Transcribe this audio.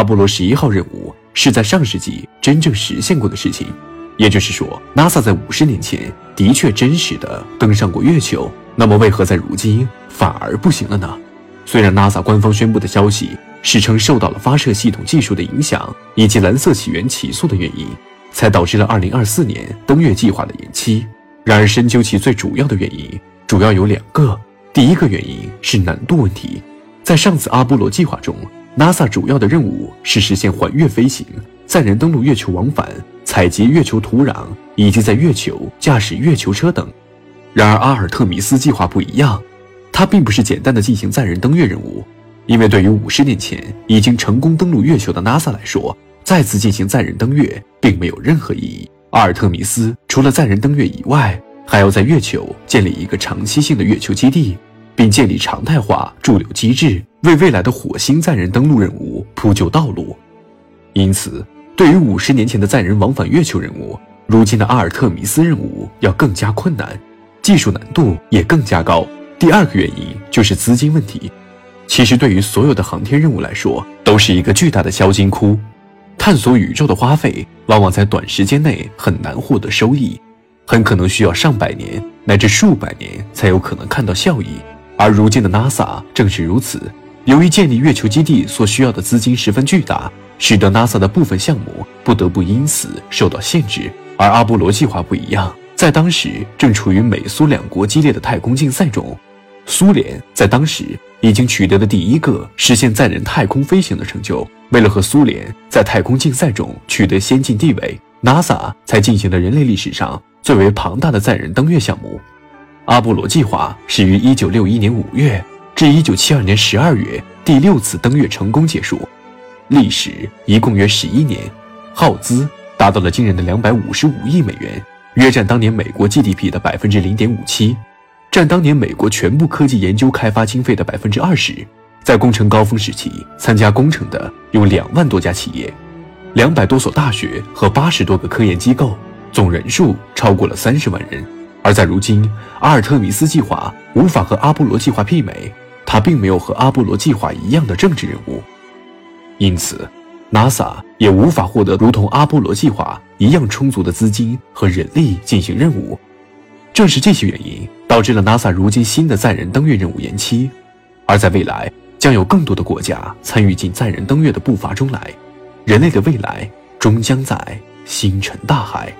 阿波罗十一号任务是在上世纪真正实现过的事情，也就是说，NASA 在五十年前的确真实的登上过月球。那么，为何在如今反而不行了呢？虽然 NASA 官方宣布的消息是称受到了发射系统技术的影响以及蓝色起源起诉的原因，才导致了2024年登月计划的延期。然而，深究其最主要的原因，主要有两个。第一个原因是难度问题。在上次阿波罗计划中，NASA 主要的任务是实现环月飞行、载人登陆月球往返、采集月球土壤以及在月球驾驶月球车等。然而，阿尔特弥斯计划不一样，它并不是简单的进行载人登月任务，因为对于五十年前已经成功登陆月球的 NASA 来说，再次进行载人登月并没有任何意义。阿尔特弥斯除了载人登月以外，还要在月球建立一个长期性的月球基地，并建立常态化驻留机制，为未来的火星载人登陆任务铺就道路。因此，对于五十年前的载人往返月球任务，如今的阿尔特弥斯任务要更加困难，技术难度也更加高。第二个原因就是资金问题。其实，对于所有的航天任务来说，都是一个巨大的销金窟。探索宇宙的花费，往往在短时间内很难获得收益。很可能需要上百年乃至数百年才有可能看到效益，而如今的 NASA 正是如此。由于建立月球基地所需要的资金十分巨大，使得 NASA 的部分项目不得不因此受到限制。而阿波罗计划不一样，在当时正处于美苏两国激烈的太空竞赛中，苏联在当时已经取得了第一个实现载人太空飞行的成就。为了和苏联在太空竞赛中取得先进地位，NASA 才进行了人类历史上。最为庞大的载人登月项目——阿波罗计划，始于1961年5月至1972年12月，第六次登月成功结束，历时一共约11年，耗资达到了惊人的255亿美元，约占当年美国 GDP 的0.57%，占当年美国全部科技研究开发经费的20%。在工程高峰时期，参加工程的有两万多家企业，两百多所大学和八十多个科研机构。总人数超过了三十万人，而在如今，阿尔特弥斯计划无法和阿波罗计划媲美，它并没有和阿波罗计划一样的政治任务，因此，NASA 也无法获得如同阿波罗计划一样充足的资金和人力进行任务。正是这些原因，导致了 NASA 如今新的载人登月任务延期，而在未来，将有更多的国家参与进载人登月的步伐中来，人类的未来终将在星辰大海。